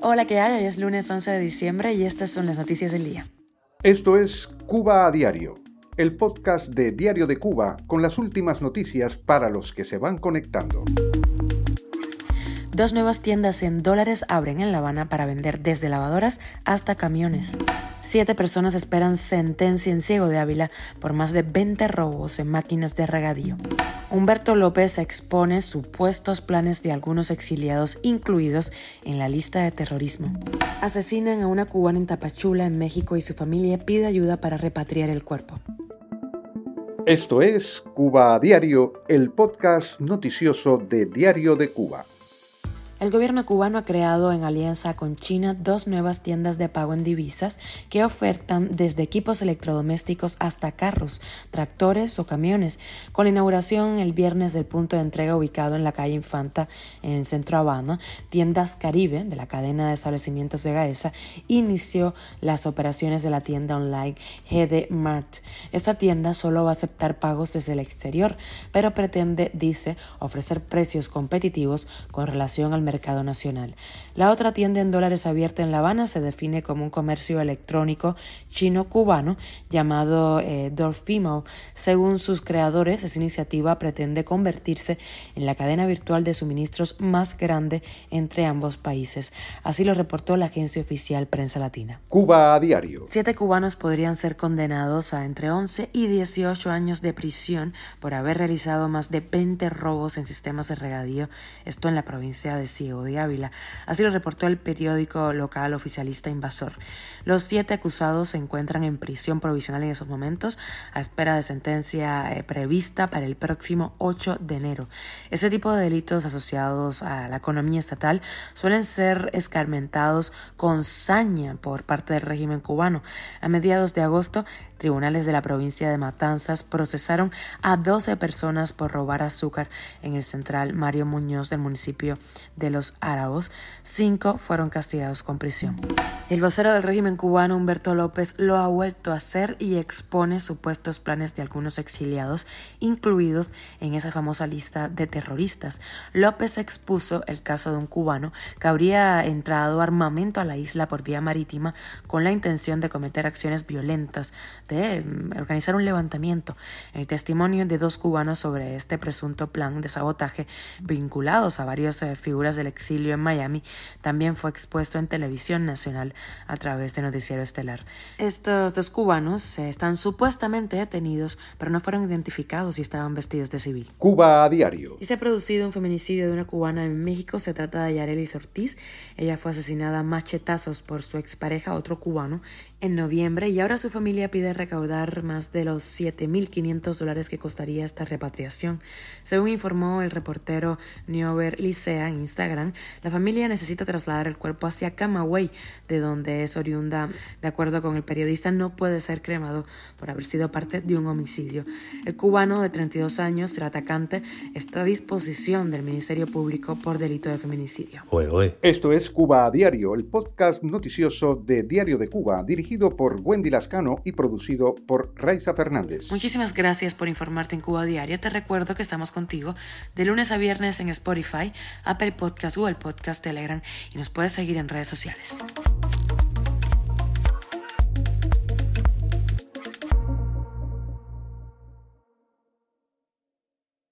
Hola, ¿qué hay? Hoy es lunes 11 de diciembre y estas son las noticias del día. Esto es Cuba a Diario, el podcast de Diario de Cuba con las últimas noticias para los que se van conectando. Dos nuevas tiendas en dólares abren en La Habana para vender desde lavadoras hasta camiones. Siete personas esperan sentencia en Ciego de Ávila por más de 20 robos en máquinas de regadío. Humberto López expone supuestos planes de algunos exiliados incluidos en la lista de terrorismo. Asesinan a una cubana en Tapachula, en México, y su familia pide ayuda para repatriar el cuerpo. Esto es Cuba a Diario, el podcast noticioso de Diario de Cuba. El gobierno cubano ha creado en alianza con China dos nuevas tiendas de pago en divisas que ofertan desde equipos electrodomésticos hasta carros, tractores o camiones. Con la inauguración el viernes del punto de entrega ubicado en la calle Infanta en Centro Habana, Tiendas Caribe de la cadena de establecimientos de Gaesa inició las operaciones de la tienda online GD Mart. Esta tienda solo va a aceptar pagos desde el exterior, pero pretende, dice, ofrecer precios competitivos con relación al mercado mercado nacional. La otra tienda en dólares abierta en La Habana se define como un comercio electrónico chino-cubano llamado eh, Dorfimo. Según sus creadores, esa iniciativa pretende convertirse en la cadena virtual de suministros más grande entre ambos países. Así lo reportó la agencia oficial Prensa Latina. Cuba a diario. Siete cubanos podrían ser condenados a entre 11 y 18 años de prisión por haber realizado más de 20 robos en sistemas de regadío, esto en la provincia de de Ávila. Así lo reportó el periódico local oficialista Invasor. Los siete acusados se encuentran en prisión provisional en esos momentos a espera de sentencia eh, prevista para el próximo 8 de enero. Ese tipo de delitos asociados a la economía estatal suelen ser escarmentados con saña por parte del régimen cubano. A mediados de agosto, tribunales de la provincia de Matanzas procesaron a 12 personas por robar azúcar en el central Mario Muñoz del municipio de Los Árabos. Cinco fueron castigados con prisión. El vocero del régimen cubano, Humberto López, lo ha vuelto a hacer y expone supuestos planes de algunos exiliados, incluidos en esa famosa lista de terroristas. López expuso el caso de un cubano que habría entrado armamento a la isla por vía marítima con la intención de cometer acciones violentas de mm, organizar un levantamiento. El testimonio de dos cubanos sobre este presunto plan de sabotaje vinculados a varias eh, del exilio en Miami también fue expuesto en televisión nacional a través de Noticiero Estelar. Estos dos cubanos eh, están supuestamente detenidos, pero no fueron identificados y estaban vestidos de civil. Cuba a diario. Y se ha producido un feminicidio de una cubana en México. Se trata de Yarelis Ortiz. Ella fue asesinada a machetazos por su expareja, otro cubano, en noviembre y ahora su familia pide recaudar más de los 7.500 dólares que costaría esta repatriación. Según informó el reportero Niober Licea en Instagram, la familia necesita trasladar el cuerpo hacia Camagüey, de donde es oriunda. De acuerdo con el periodista, no puede ser cremado por haber sido parte de un homicidio. El cubano de 32 años, el atacante, está a disposición del Ministerio Público por delito de feminicidio. Esto es Cuba a Diario, el podcast noticioso de Diario de Cuba, dirigido por Wendy Lascano y producido por Raiza Fernández. Muchísimas gracias por informarte en Cuba Diario. Te recuerdo que estamos contigo de lunes a viernes en Spotify, Apple Podcast, Google Podcast, Telegram y nos puedes seguir en redes sociales.